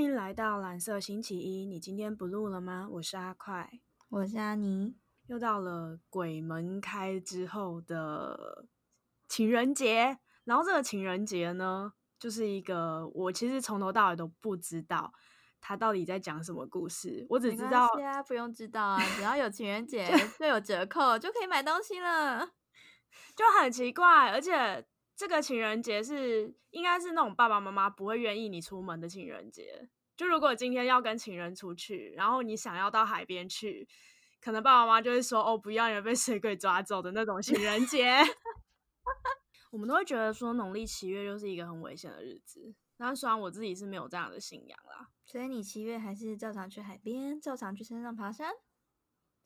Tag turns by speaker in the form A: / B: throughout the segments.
A: 欢迎来到蓝色星期一。你今天不录了吗？我是阿快，
B: 我是阿妮。
A: 又到了鬼门开之后的情人节，然后这个情人节呢，就是一个我其实从头到尾都不知道他到底在讲什么故事。我只知道，
B: 啊，不用知道啊，只要有情人节就有折扣，就可以买东西了，
A: 就很奇怪，而且。这个情人节是应该是那种爸爸妈妈不会愿意你出门的情人节。就如果今天要跟情人出去，然后你想要到海边去，可能爸爸妈妈就会说：“哦，不要，你被水鬼抓走的那种情人节。”我们都会觉得说农历七月就是一个很危险的日子。那虽然我自己是没有这样的信仰啦，
B: 所以你七月还是照常去海边，照常去山上爬山，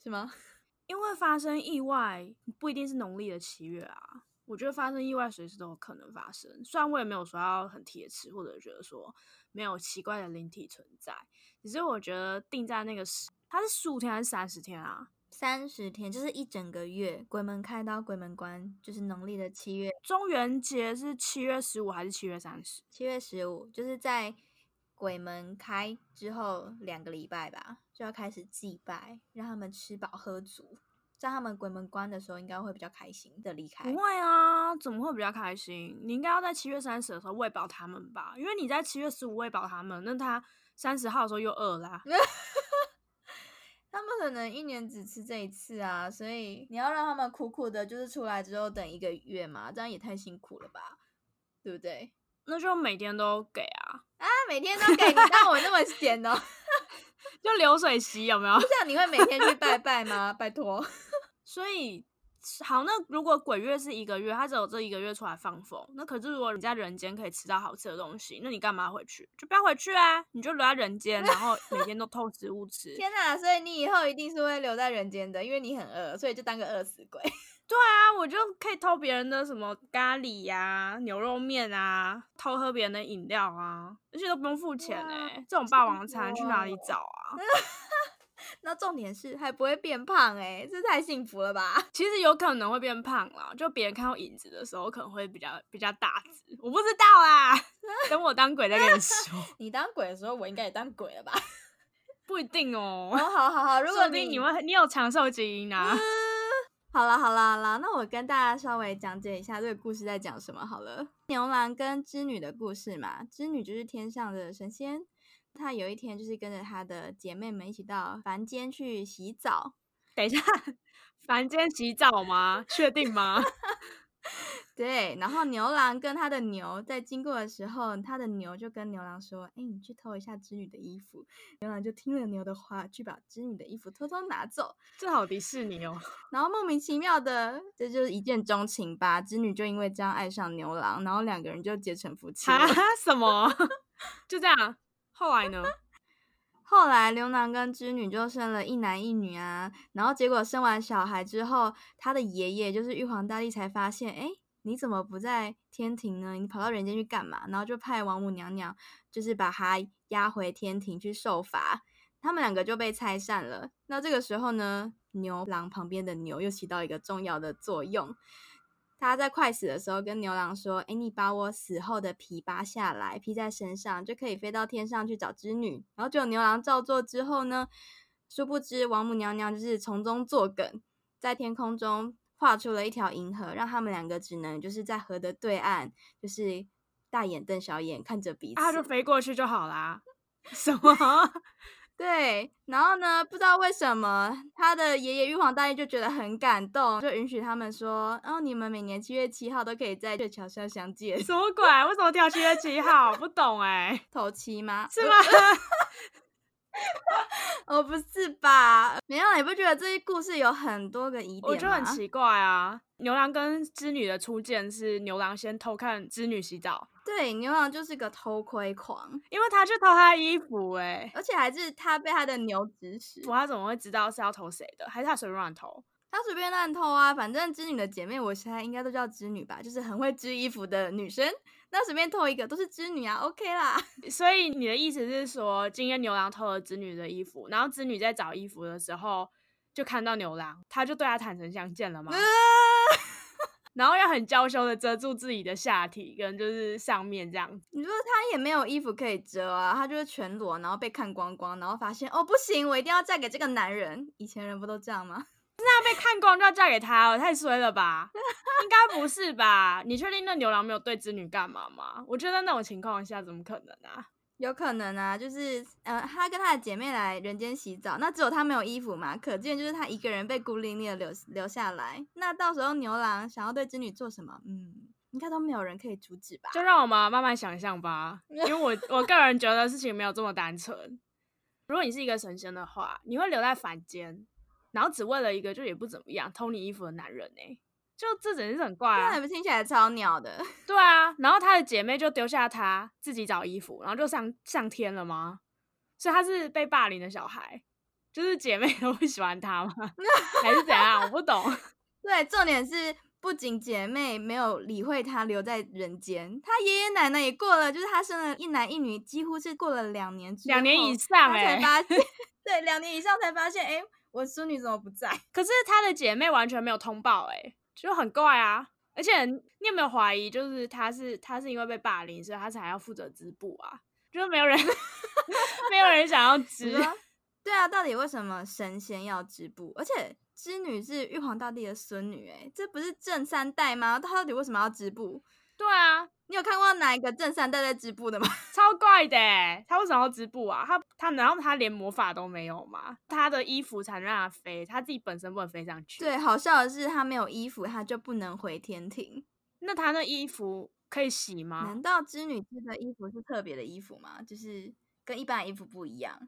B: 是吗？
A: 因为发生意外不一定是农历的七月啊。我觉得发生意外随时都有可能发生，虽然我也没有说要很铁齿，或者觉得说没有奇怪的灵体存在，只是我觉得定在那个十，它是十五天还是三十天啊？
B: 三十天就是一整个月，鬼门开到鬼门关就是农历的七月。
A: 中元节是七月十五还是七月三十？
B: 七月十五，就是在鬼门开之后两个礼拜吧，就要开始祭拜，让他们吃饱喝足。在他们鬼门关的时候，应该会比较开心的离开。
A: 不会啊，怎么会比较开心？你应该要在七月三十的时候喂饱他们吧，因为你在七月十五喂饱他们，那他三十号的时候又饿啦。
B: 他们可能一年只吃这一次啊，所以你要让他们苦苦的，就是出来之后等一个月嘛，这样也太辛苦了吧，对不对？
A: 那就每天都给啊
B: 啊，每天都给你，当我那么闲哦。
A: 就流水席有没有？
B: 这样你会每天去拜拜吗？拜托。
A: 所以好，那如果鬼月是一个月，他只有这一个月出来放风，那可是如果你在人间可以吃到好吃的东西，那你干嘛回去？就不要回去啊！你就留在人间，然后每天都偷食物吃。
B: 天哪！所以你以后一定是会留在人间的，因为你很饿，所以就当个饿死鬼。
A: 对啊，我就可以偷别人的什么咖喱呀、牛肉面啊，偷喝别人的饮料啊，而且都不用付钱哎！这种霸王餐去哪里找啊？
B: 那重点是还不会变胖哎，这太幸福了吧？
A: 其实有可能会变胖啦，就别人看到影子的时候可能会比较比较大只，我不知道啊。等我当鬼再跟你说。
B: 你当鬼的时候，我应该也当鬼了吧？
A: 不一定哦。
B: 好好好，如果你
A: 你们你有长寿基因啊。
B: 好了好了好了，那我跟大家稍微讲解一下这个故事在讲什么好了。牛郎跟织女的故事嘛，织女就是天上的神仙，她有一天就是跟着她的姐妹们一起到凡间去洗澡。
A: 等一下，凡间洗澡吗？确定吗？
B: 对，然后牛郎跟他的牛在经过的时候，他的牛就跟牛郎说：“哎，你去偷一下织女的衣服。”牛郎就听了牛的话，去把织女的衣服偷偷拿走。
A: 这好迪士尼哦！
B: 然后莫名其妙的，这就是一见钟情吧？织女就因为这样爱上牛郎，然后两个人就结成夫妻了。
A: 什么？就这样？后来呢？
B: 后来牛郎跟织女就生了一男一女啊。然后结果生完小孩之后，他的爷爷就是玉皇大帝才发现，哎。你怎么不在天庭呢？你跑到人间去干嘛？然后就派王母娘娘，就是把他押回天庭去受罚。他们两个就被拆散了。那这个时候呢，牛郎旁边的牛又起到一个重要的作用。他在快死的时候跟牛郎说：“哎，你把我死后的皮扒下来，披在身上，就可以飞到天上去找织女。”然后就牛郎照做之后呢，殊不知王母娘娘就是从中作梗，在天空中。画出了一条银河，让他们两个只能就是在河的对岸，就是大眼瞪小眼看着彼此，
A: 他就飞过去就好啦。什么？
B: 对，然后呢？不知道为什么他的爷爷玉皇大帝就觉得很感动，就允许他们说：“哦，你们每年七月七号都可以在鹊桥上相见。”
A: 什么鬼？为什么挑七月七号？不懂哎，
B: 头七吗？
A: 是吗？
B: 哦，不是吧？没有，你不觉得这些故事有很多个疑点吗？
A: 我觉得很奇怪啊。牛郎跟织女的初见是牛郎先偷看织女洗澡，
B: 对，牛郎就是个偷窥狂，
A: 因为他去偷她的衣服，哎，
B: 而且还是他被他的牛指使，
A: 他怎么会知道是要偷谁的？还是他随便乱偷？
B: 他随便乱偷啊！反正织女的姐妹，我现在应该都叫织女吧，就是很会织衣服的女生。那随便偷一个都是织女啊，OK 啦。
A: 所以你的意思是说，今天牛郎偷了织女的衣服，然后织女在找衣服的时候就看到牛郎，他就对他坦诚相见了吗？然后要很娇羞的遮住自己的下体跟就是上面这样。
B: 你说他也没有衣服可以遮啊，他就是全裸，然后被看光光，然后发现哦不行，我一定要嫁给这个男人。以前人不都这样吗？
A: 那被看光就要嫁给他了，太衰了吧？应该不是吧？你确定那牛郎没有对织女干嘛吗？我觉得那种情况下怎么可能啊？
B: 有可能啊，就是呃，他跟他的姐妹来人间洗澡，那只有他没有衣服嘛，可见就是他一个人被孤零零的留留下来。那到时候牛郎想要对织女做什么，嗯，应该都没有人可以阻止吧？
A: 就让我们慢慢想象吧，因为我 我个人觉得事情没有这么单纯。如果你是一个神仙的话，你会留在凡间，然后只为了一个就也不怎么样偷你衣服的男人呢？就这真是很怪啊！
B: 听起来超鸟的。
A: 对啊，然后她的姐妹就丢下她自己找衣服，然后就上上天了吗？所以他是被霸凌的小孩，就是姐妹都不喜欢他吗？还是怎样？我不懂。
B: 对，重点是不仅姐妹没有理会他留在人间，他爷爷奶奶也过了，就是他生了一男一女，几乎是过了两年，
A: 两年以上
B: 才发现，对，两年以上才发现，哎，我孙女怎么不在？
A: 可是她的姐妹完全没有通报，哎。就很怪啊，而且你有没有怀疑，就是她是她是因为被霸凌，所以她才要负责织布啊？就是没有人，没有人想要织。
B: 对啊，到底为什么神仙要织布？而且织女是玉皇大帝的孙女，哎，这不是正三代吗？她到底为什么要织布？
A: 对啊。
B: 你有看过哪一个正三代在织布的吗？
A: 超怪的，他为什么要织布啊？他他难道他连魔法都没有吗？他的衣服才能让他飞，他自己本身不能飞上去。
B: 对，好笑的是他没有衣服，他就不能回天庭。
A: 那他那衣服可以洗吗？
B: 难道织女织的衣服是特别的衣服吗？就是跟一般的衣服不一样？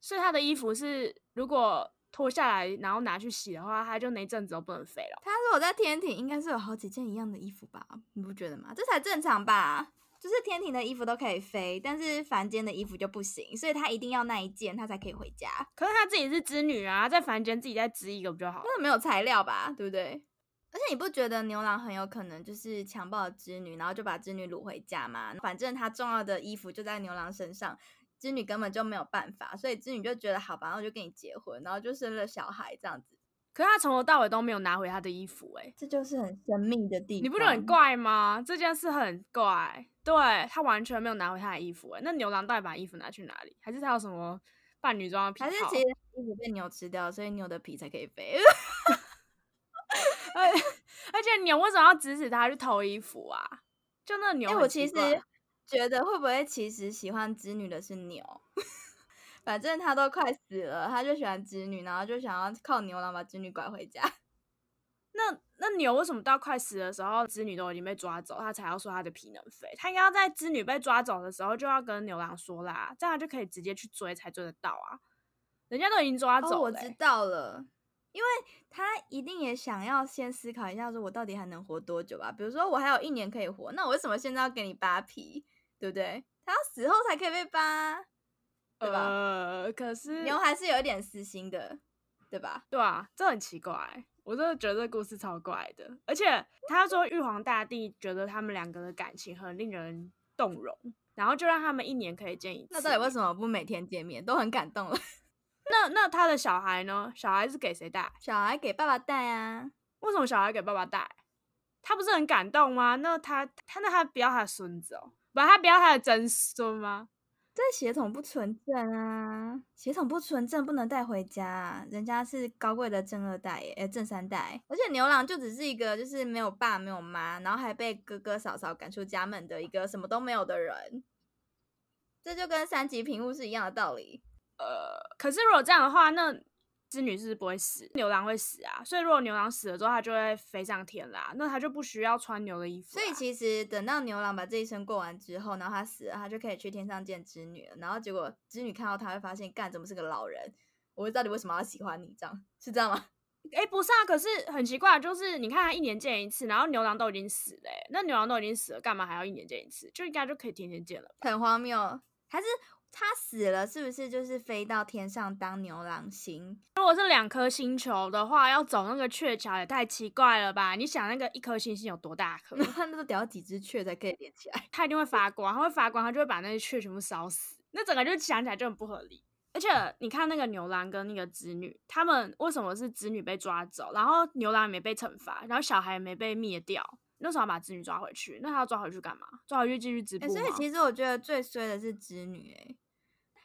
A: 所以他的衣服是如果。脱下来，然后拿去洗的话，它就那阵子都不能飞了。
B: 它如果在天庭应该是有好几件一样的衣服吧？你不觉得吗？这才正常吧？就是天庭的衣服都可以飞，但是凡间的衣服就不行，所以他一定要那一件，他才可以回家。
A: 可是他自己是织女啊，在凡间自己再织一个不就好？
B: 那没有材料吧？对不对？而且你不觉得牛郎很有可能就是强暴织女，然后就把织女掳回家吗？反正他重要的衣服就在牛郎身上。织女根本就没有办法，所以织女就觉得好吧，然后就跟你结婚，然后就生了小孩这样子。
A: 可是他从头到尾都没有拿回他的衣服，哎，
B: 这就是很神秘的地方。
A: 你不觉得很怪吗？这件事很怪，对他完全没有拿回他的衣服，哎，那牛郎到底把衣服拿去哪里？还是他有什么扮女装的皮？
B: 还是其实衣服被牛吃掉，所以牛的皮才可以飞？
A: 而而且牛为什么要指使他去偷衣服啊？就那牛，
B: 我其实。觉得会不会其实喜欢织女的是牛？反正他都快死了，他就喜欢织女，然后就想要靠牛郎把织女拐回家。
A: 那那牛为什么到快死的时候，织女都已经被抓走，他才要说他的皮能飞？他应该要在织女被抓走的时候就要跟牛郎说啦，这样就可以直接去追，才追得到啊！人家都已经抓走了。
B: 我知道了，因为他一定也想要先思考一下，说我到底还能活多久吧？比如说我还有一年可以活，那我为什么现在要给你扒皮？对不对？他要死后才可以被扒，对吧？
A: 呃，可是
B: 牛还是有一点私心的，对吧？
A: 对啊，这很奇怪，我真的觉得这故事超怪的。而且他说玉皇大帝觉得他们两个的感情很令人动容，然后就让他们一年可以见一次。
B: 那到底为什么不每天见面？都很感动了。
A: 那那他的小孩呢？小孩是给谁带？
B: 小孩给爸爸带啊。
A: 为什么小孩给爸爸带？他不是很感动吗？那他他那他不要他的孙子哦。不，他不要他的真孙吗？
B: 这血统不纯正啊！血统不纯正，不能带回家。人家是高贵的正二代，诶正三代。而且牛郎就只是一个，就是没有爸没有妈，然后还被哥哥嫂嫂赶出家门的一个什么都没有的人。这就跟三级贫户是一样的道理。
A: 呃，可是如果这样的话，那。织女是不会死，牛郎会死啊，所以如果牛郎死了之后，他就会飞上天啦，那他就不需要穿牛的衣服。
B: 所以其实等到牛郎把这一生过完之后，然后他死了，他就可以去天上见织女了。然后结果织女看到他会发现，干怎么是个老人？我到底为什么要喜欢你？这样是这样吗？
A: 哎，不是啊，可是很奇怪，就是你看他一年见一次，然后牛郎都已经死了，那牛郎都已经死了，干嘛还要一年见一次？就应该就可以天天见了，
B: 很荒谬，还是？他死了，是不是就是飞到天上当牛郎星？
A: 如果是两颗星球的话，要走那个鹊桥也太奇怪了吧？你想那个一颗星星有多大颗？
B: 他那个得要几只雀才可以连起来？
A: 它一定会发光，它会发光，它就会把那些雀全部烧死。那整个就想起来就很不合理。而且你看那个牛郎跟那个织女，他们为什么是织女被抓走，然后牛郎也没被惩罚，然后小孩也没被灭掉？那时候要把织女抓回去，那他要抓回去干嘛？抓回去继续织布
B: 哎、
A: 吗？
B: 所以其实我觉得最衰的是织女、哎，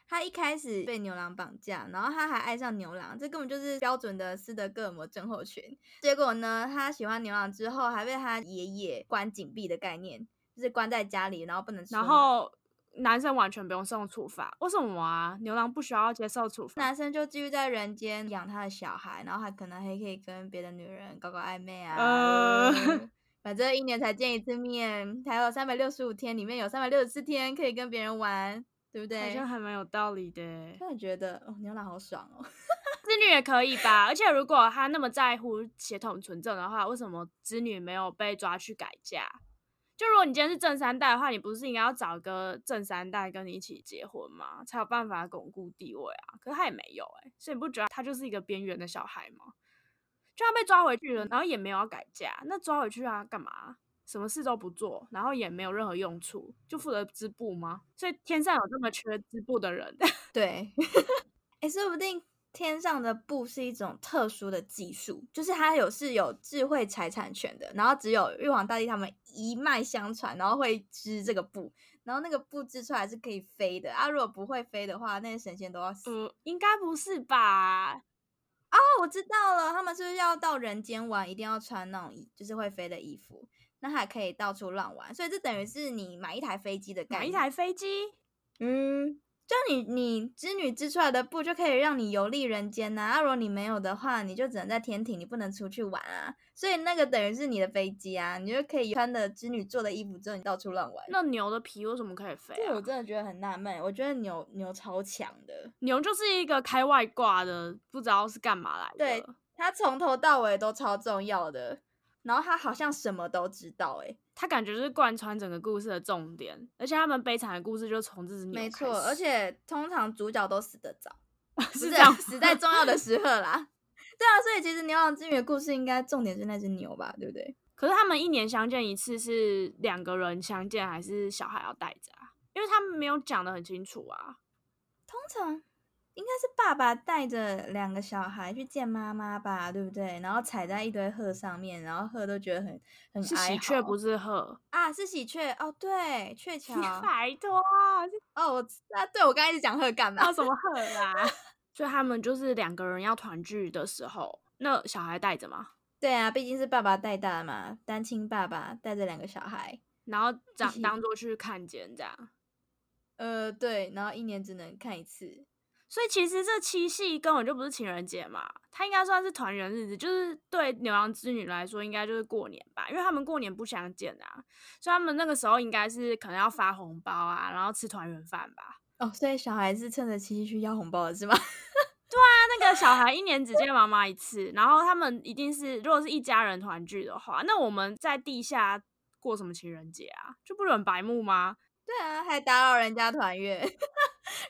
B: 她一开始被牛郎绑架，然后他还爱上牛郎，这根本就是标准的斯德哥尔摩症候群。结果呢，他喜欢牛郎之后，还被他爷爷关紧闭的概念，就是关在家里，然后不能出。
A: 然后男生完全不用受处罚，为什么啊？牛郎不需要接受处罚？
B: 男生就继续在人间养他的小孩，然后还可能还可以跟别的女人搞搞暧昧啊。反正一年才见一次面，还有三百六十五天，里面有三百六十四天可以跟别人玩，对不对好？
A: 像还蛮有道理的欸。
B: 突然觉得哦，牛郎好爽哦。
A: 织女也可以吧？而且如果他那么在乎血统纯正的话，为什么织女没有被抓去改嫁？就如果你今天是正三代的话，你不是应该要找个正三代跟你一起结婚吗？才有办法巩固地位啊。可是他也没有哎、所以你不觉得他就是一个边缘的小孩吗？就他被抓回去了，然后也没有要改嫁，那抓回去啊干嘛？什么事都不做，然后也没有任何用处，就负责织布吗？所以天上有这么缺织布的人？
B: 对，哎，说不定天上的布是一种特殊的技术，就是它有是有智慧财产权的，然后只有玉皇大帝他们一脉相传，然后会织这个布，然后那个布织出来是可以飞的啊。如果不会飞的话，那些神仙都要死。
A: 呃，应该不是吧？
B: 哦，我知道了，他们是不是要到人间玩，一定要穿那种，就是会飞的衣服，那还可以到处乱玩，所以这等于是你买一台飞机的概念。
A: 买一台飞机，
B: 嗯，就你你织女织出来的布就可以让你游历人间呐、啊。如果你没有的话，你就只能在天庭，你不能出去玩啊。所以那个等于是你的飞机啊，你就可以穿的织女做的衣服之后，你到处乱玩。
A: 那牛的皮为什么可以飞
B: 这
A: 啊？
B: 我真的觉得很纳闷，我觉得牛牛超强的，
A: 牛就是一个开外挂的，不知道是干嘛来的。
B: 对它从头到尾都超重要的，然后他好像什么都知道、欸，
A: 他感觉就是贯穿整个故事的重点，而且他们悲惨的故事就从这只牛
B: 没错，而且通常主角都死得早，是
A: 是这样
B: 死在重要的时刻啦。对啊，所以其实牛郎织女的故事应该重点是那只牛吧，对不对？
A: 可是他们一年相见一次，是两个人相见，还是小孩要带着啊？因为他们没有讲的很清楚啊。
B: 通常应该是爸爸带着两个小孩去见妈妈吧，对不对？然后踩在一堆鹤上面，然后鹤都觉得很很
A: 是喜鹊，不是鹤。
B: 啊，是喜鹊哦，对，鹊 桥
A: 拜托
B: 哦，我啊，对我刚才一直讲鹤干嘛
A: 叫？什么鹤 啦？所以他们就是两个人要团聚的时候，那小孩带着嘛，
B: 对啊，毕竟是爸爸带大嘛，单亲爸爸带着两个小孩，
A: 然后当
B: 起
A: 当做去看见这样。
B: 呃，对，然后一年只能看一次。
A: 所以其实这七夕根本就不是情人节嘛，它应该算是团圆日子，就是对牛郎织女来说，应该就是过年吧，因为他们过年不相见啊，所以他们那个时候应该是可能要发红包啊，然后吃团圆饭吧。
B: 哦，所以小孩是趁着七夕去要红包的是吗？
A: 对啊那个小孩一年只见妈妈一次，然后他们一定是如果是一家人团聚的话，那我们在地下过什么情人节啊？就不是很白目吗？
B: 对啊，还打扰人家团圆，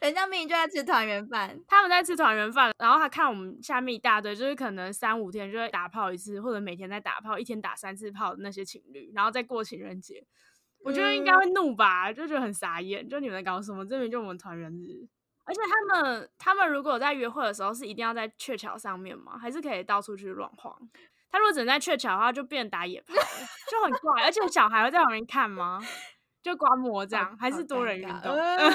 B: 人家明明就在吃团圆饭。
A: 他们在吃团圆饭，然后他看我们下面一大堆，就是可能三五天就会打炮一次，或者每天在打炮，一天打三次炮的那些情侣，然后再过情人节，我觉得应该会怒吧，就觉得很傻眼，就你们在搞什么？这明明就我们团圆日，而且他们他们如果在约会的时候是一定要在鹊桥上面吗？还是可以到处去乱晃？他如果只能在鹊桥的话，就变打野炮了，就很怪，而且小孩会在旁边看吗？就观摩这样，还是多人运动？
B: 呃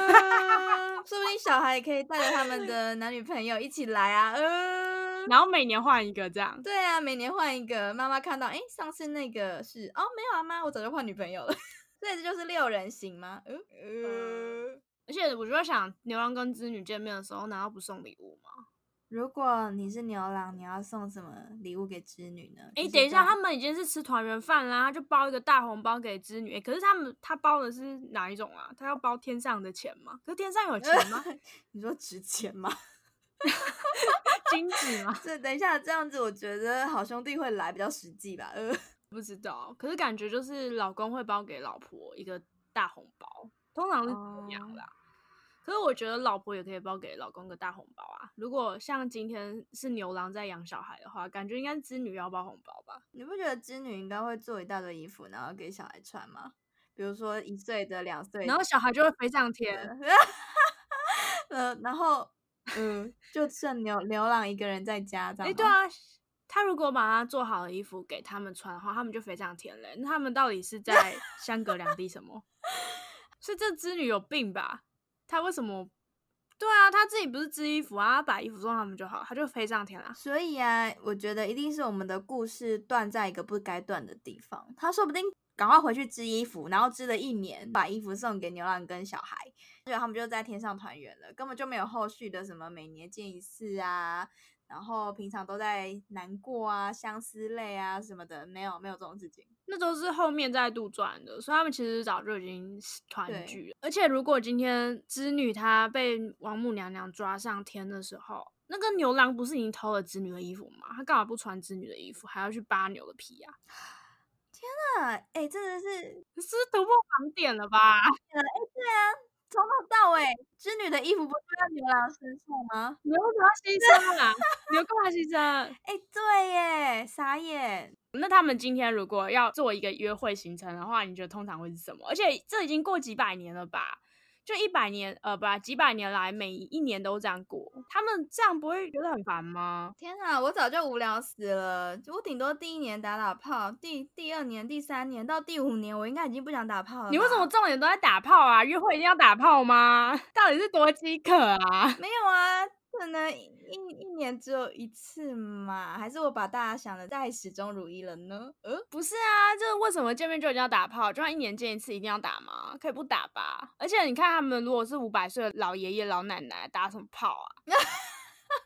B: 说不定小孩也可以带着他们 的男女朋友一起来啊。呃，
A: 然后每年换一个这样，
B: 对啊，每年换一个。妈妈看到，哎，上次那个是哦，没有啊，妈，我早就换女朋友了。所以这就是六人行吗？呃呃，
A: 而且我就在想，牛郎跟织女见面的时候，难道不送礼物吗？
B: 如果你是牛郎，你要送什么礼物给织女呢？
A: 哎、
B: 就是
A: 等一下，他们已经是吃团圆饭啦，就包一个大红包给织女。诶可是他们他包的是哪一种啊？他要包天上的钱吗？可是天上有钱吗？
B: 你说值钱吗？
A: 金子吗？
B: 这等一下这样子，我觉得好兄弟会来比较实际吧。呃，
A: 不知道。可是感觉就是老公会包给老婆一个大红包，通常是这样啦。可是我觉得老婆也可以包给老公个大红包啊。如果像今天是牛郎在养小孩的话，感觉应该是织女要包红包吧？
B: 你不觉得织女应该会做一大堆衣服，然后给小孩穿吗？比如说一岁的、两岁的，
A: 然后小孩就会飞上天。
B: 呃，然后嗯，就剩牛牛郎一个人在家，这样
A: 哎、
B: 吗
A: 对，啊，他如果把他做好的衣服给他们穿的话，他们就飞上天嘞。那他们到底是在相隔两地什么？是这织女有病吧？他为什么？对啊，他自己不是织衣服啊，把衣服送他们就好，他就飞上天了。
B: 所以啊，我觉得一定是我们的故事断在一个不该断的地方。他说不定赶快回去织衣服，然后织了一年，把衣服送给牛郎跟小孩，结果他们就在天上团圆了，根本就没有后续的什么每年见一次啊。然后平常都在难过啊、相思泪啊什么的，没有没有这种事情，
A: 那都是后面再杜撰的，所以他们其实早就已经团聚了。而且如果今天织女她被王母娘娘抓上天的时候，那个牛郎不是已经偷了织女的衣服吗？他干嘛不穿织女的衣服，还要去扒牛的皮啊？
B: 天啊，哎，真的是
A: 是突破盲点了吧？哎，
B: 对啊。从头到尾，织女的衣服不是要牛郎身上吗？
A: 牛为什么要牺牲啊？牛干嘛牺牲？
B: 哎，对耶，傻眼。
A: 那他们今天如果要做一个约会行程的话，你觉得通常会是什么？而且这已经过几百年了吧？就一百年，呃，不，几百年来每一年都这样过，他们这样不会觉得很烦吗？
B: 天啊，我早就无聊死了。我顶多第一年打打炮，第第二年、第三年到第五年，我应该已经不想打炮了。
A: 你为什么重点都在打炮啊？约会一定要打炮吗？到底是多饥渴啊？
B: 没有啊。可能一一年只有一次嘛？还是我把大家想的太始终如一了呢？
A: 呃，不是啊，就是为什么见面就一定要打炮？就算一年见一次，一定要打吗？可以不打吧？而且你看他们如果是五百岁的老爷爷老奶奶，打什么炮啊？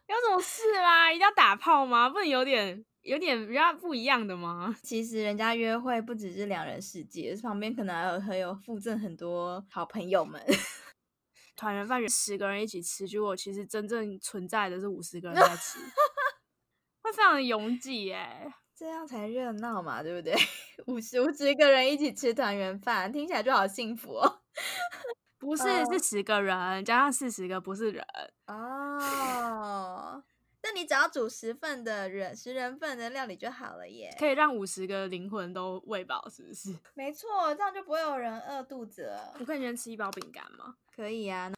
A: 有什么事吗？一定要打炮吗？不能有点有点比较不一样的吗？
B: 其实人家约会不只是两人世界，旁边可能还有还有附赠很多好朋友们。
A: 团圆饭十个人一起吃，结果其实真正存在的是五十个人在吃，会非常的拥挤哎，
B: 这样才热闹嘛，对不对？五十五十个人一起吃团圆饭，听起来就好幸福哦。
A: 不是，是十个人加上四十个不是人
B: 哦。那你只要煮十份的人十人份的料理就好了耶，
A: 可以让五十个灵魂都喂饱，是不是？
B: 没错，这样就不会有人饿肚子了。
A: 我可以先吃一包饼干吗？
B: 可以啊。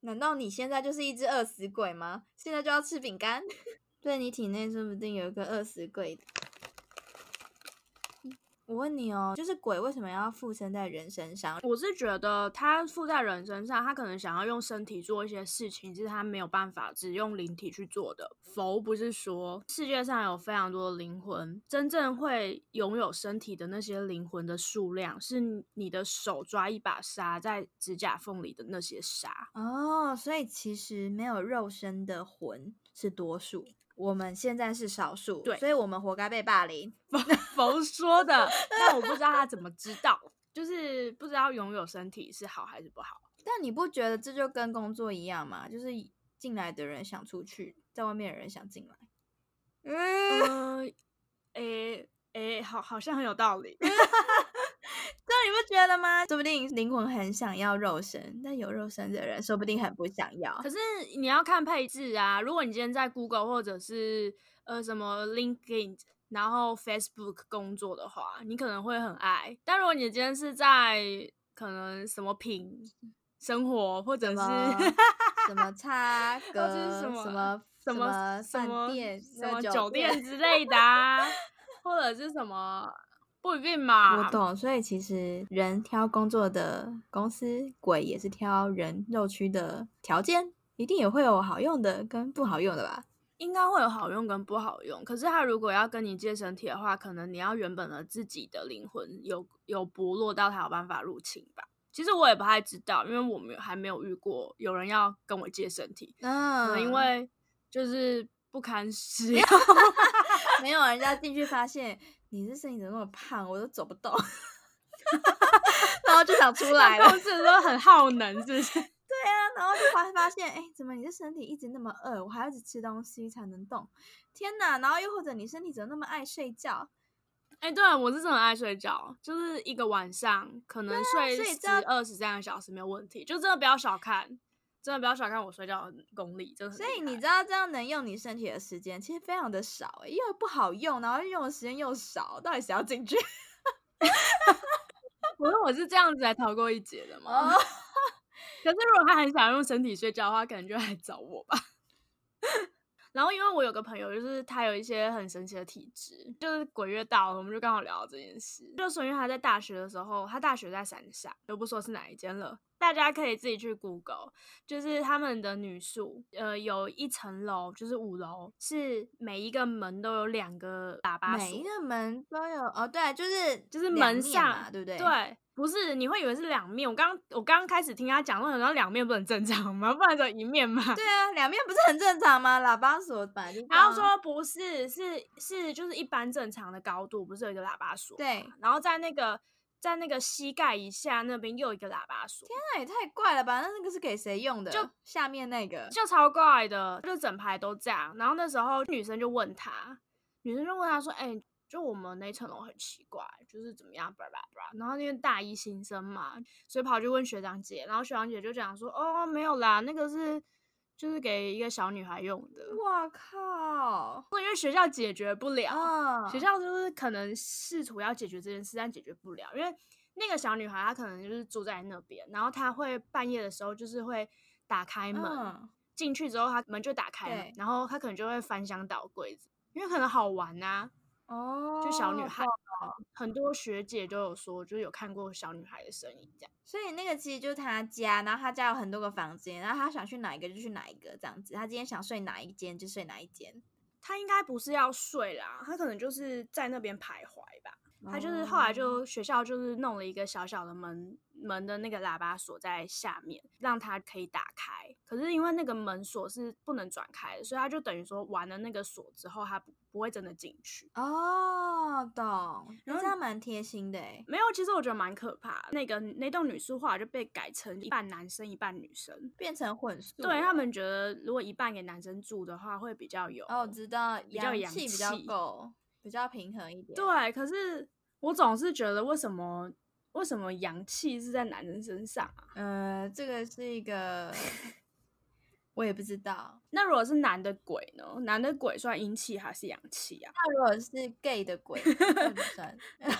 B: 难道你现在就是一只饿死鬼吗？现在就要吃饼干？对你体内说不定有一个饿死鬼。我问你哦，就是鬼为什么要附身在人身上？
A: 我是觉得他附在人身上，他可能想要用身体做一些事情，是他没有办法只用灵体去做的。佛不是说世界上有非常多的灵魂，真正会拥有身体的那些灵魂的数量，是你的手抓一把沙在指甲缝里的那些沙
B: 哦。所以其实没有肉身的魂是多数。我们现在是少数，
A: 对，
B: 所以我们活该被霸凌。
A: 佛说的，但我不知道他怎么知道，就是不知道拥有身体是好还是不好。
B: 但你不觉得这就跟工作一样吗？就是进来的人想出去，在外面的人想进来。
A: 嗯，诶诶，好，好像很有道理。
B: 这你不觉得吗？说不定灵魂很想要肉身，但有肉身的人说不定很不想要。
A: 可是你要看配置啊。如果你今天在 Google 或者是呃什么 LinkedIn，然后 Facebook 工作的话，你可能会很爱。但如果你今天是在可能什么品生活，或者是
B: 什么差
A: 或者
B: 什么什么
A: 什
B: 么
A: 什么
B: 什么
A: 酒店之类的，啊，或者是什么。不一定嘛，
B: 我懂。所以其实人挑工作的公司，鬼也是挑人肉区的条件，一定也会有好用的跟不好用的吧？
A: 应该会有好用跟不好用。可是他如果要跟你借身体的话，可能你要原本的自己的灵魂有有薄弱到他有办法入侵吧？其实我也不太知道，因为我们还没有遇过有人要跟我借身体。嗯，因为就是不堪使用，
B: 没有人家进去发现。你这身体怎么那么胖，我都走不动，然后就想出 来了。
A: 不是说很耗能，是不是？
B: 对啊，然后就发发现，哎，怎么你的身体一直那么饿，我还要一直吃东西才能动？天哪！然后又或者你身体怎么那么爱睡觉？
A: 哎，对啊，我是真的很爱睡觉，就是一个晚上可能睡十二十三个小时没有问题，就真的不要小看。真的不要小看我睡觉的功力，真的。
B: 所以你知道这样能用你身体的时间其实非常的少，因为不好用，然后用的时间又少，到底谁要进去？
A: 我说我是这样子来逃过一劫的嘛。可是如果他很想用身体睡觉的话，可能就来找我吧。然后因为我有个朋友，就是他有一些很神奇的体质，就是鬼月到了，我们就刚好聊到这件事。就说因为他在大学的时候，他大学在山上，就不说是哪一间了，大家可以自己去 Google，就是他们的女宿，呃，有一层楼，就是五楼，是每一个门都有两个喇叭锁
B: 每一，个门都有哦，对，就是
A: 就是门上
B: 嘛，对不对？，
A: 对，不是你会以为是两面。我刚我刚刚开始听他讲，我想说两面不很正常吗？不然就一面嘛？
B: 对啊，两面不是很正常吗？喇叭锁本来就这
A: 然后说不是，是是就是一般正常的高度，不是有一个喇叭锁？
B: 对，
A: 然后在那个在那个膝盖以下那边又一个喇叭锁，
B: 那也太怪了吧？那那个是给谁用的？
A: 就
B: 下面那个，
A: 就超怪的，就整排都这样。然后那时候女生就问他，女生就问他说：“哎、就我们那层楼很奇怪，就是怎么样，叭叭叭。”然后因为大一新生嘛，所以跑去问学长姐，然后学长姐就讲说：“哦，没有啦，那个是就是给一个小女孩用的，
B: 哇靠！
A: 因为学校解决不了。
B: 啊，
A: 学校就是可能试图要解决这件事，但解决不了，因为那个小女孩她可能就是住在那边，然后她会半夜的时候就是会打开门，
B: 嗯
A: 进去之后她门就打开了，然后她可能就会翻箱倒柜子，因为可能好玩呐、
B: 哦，
A: 就小女孩，很多学姐都有说，就是有看过小女孩的身影这样。
B: 所以那个其实就是他家，然后他家有很多个房间，然后他想去哪一个就去哪一个这样子。他今天想睡哪一间就睡哪一间。
A: 她应该不是要睡啦，她可能就是在那边徘徊吧。她就是后来
B: 哦
A: 就学校就是弄了一个小小的门门的那个喇叭锁在下面，让它可以打开。可是因为那个门锁是不能转开的，所以它就等于说玩了那个锁之后，它不不会真的进去。
B: 哦，懂，那
A: 然后
B: 这样蛮贴心的哎。
A: 没有，其实我觉得蛮可怕的。那个那栋女宿后来就被改成一半男生一半女生。
B: 变成混宿了，
A: 对他们觉得，如果一半给男生住的话，会比较有
B: 哦，我知道，
A: 比较洋
B: 气比较够，比较平衡一点。
A: 对，可是我总是觉得，为什么为什么阳气是在男人身上啊？
B: 呃，这个是一个，我也不知道。
A: 那如果是男的鬼呢？男的鬼算阴气还是阳气啊？
B: 那如果是 gay 的鬼，算不算？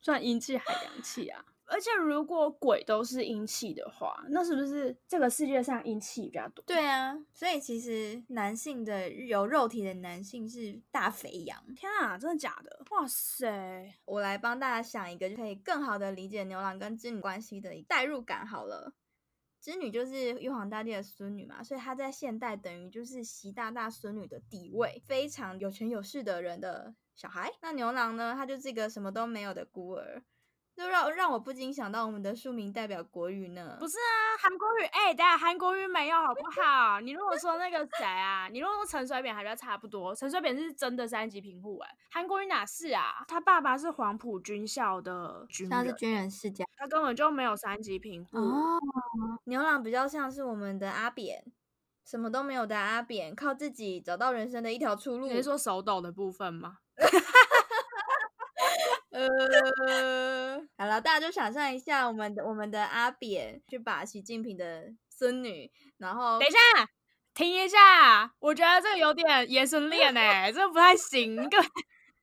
A: 算阴气还阳气啊？而且如果鬼都是阴气的话，那是不是这个世界上阴气比较多？
B: 对啊，所以其实男性的有肉体的男性是大肥羊。
A: 天啊，真的假的？哇塞！
B: 我来帮大家想一个，就可以更好的理解牛郎跟织女关系的代入感。好了，织女就是玉皇大帝的孙女嘛，所以她在现代等于就是习大大孙女的地位，非常有权有势的人的小孩。那牛郎呢，他就是一个什么都没有的孤儿，就让让我不禁想到我们的庶民代表国语呢。
A: 不是啊，韩国语，哎、等下韩国语没有好不好？你如果说那个谁啊，你如果说陈水扁，还比较差不多。陈水扁是真的三级贫户，哎，韩国语哪是啊？他爸爸是黄埔军校的军人，
B: 像是军人世家
A: 他根本就没有三级贫户。
B: 哦，牛郎比较像是我们的阿扁，什么都没有的阿扁，靠自己找到人生的一条出路。
A: 你是说手抖的部分吗？
B: 呃，好了，大家就想象一下，我们的我们的阿扁去把习近平的孙女，然后
A: 等一下，停一下，我觉得这个有点爷孙恋哎，这个不太行，这个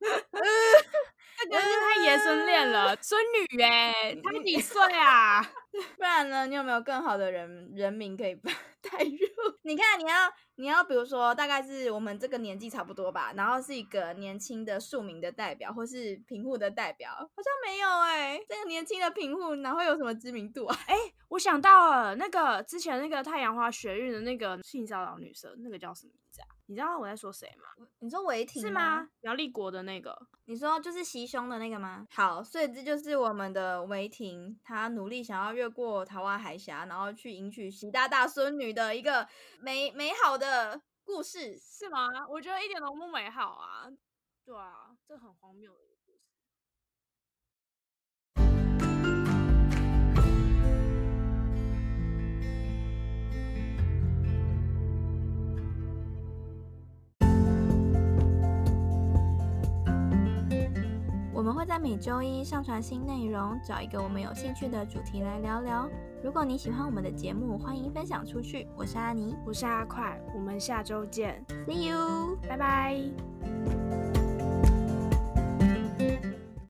A: 这个是太爷孙恋了，孙女哎，他几岁啊？
B: 不然呢，你有没有更好的人人名可以 代入？你看，你要你要比如说，大概是我们这个年纪差不多吧，然后是一个年轻的庶民的代表，或是贫户的代表，好像没有哎、这个年轻的贫户哪会有什么知名度啊？
A: 哎我想到了，那个之前那个太阳花学运的那个性骚扰女生，那个叫什么名字啊？你知道我在说谁吗？
B: 你说违停
A: 是吗？苗立国的那个，
B: 你说就是袭胸的那个吗？好，所以这就是我们的违停，他努力想要越过台湾海峡，然后去迎娶习大大孙女的一个美美好的故事。
A: 是吗？我觉得一点都不美好啊。对啊，这很荒谬的
B: 我们会在每周一上传新内容，找一个我们有兴趣的主题来聊聊。如果你喜欢我们的节目，欢迎分享出去。我是阿妮
A: 我是阿快，我们下周见
B: ，，See you。
A: 拜拜。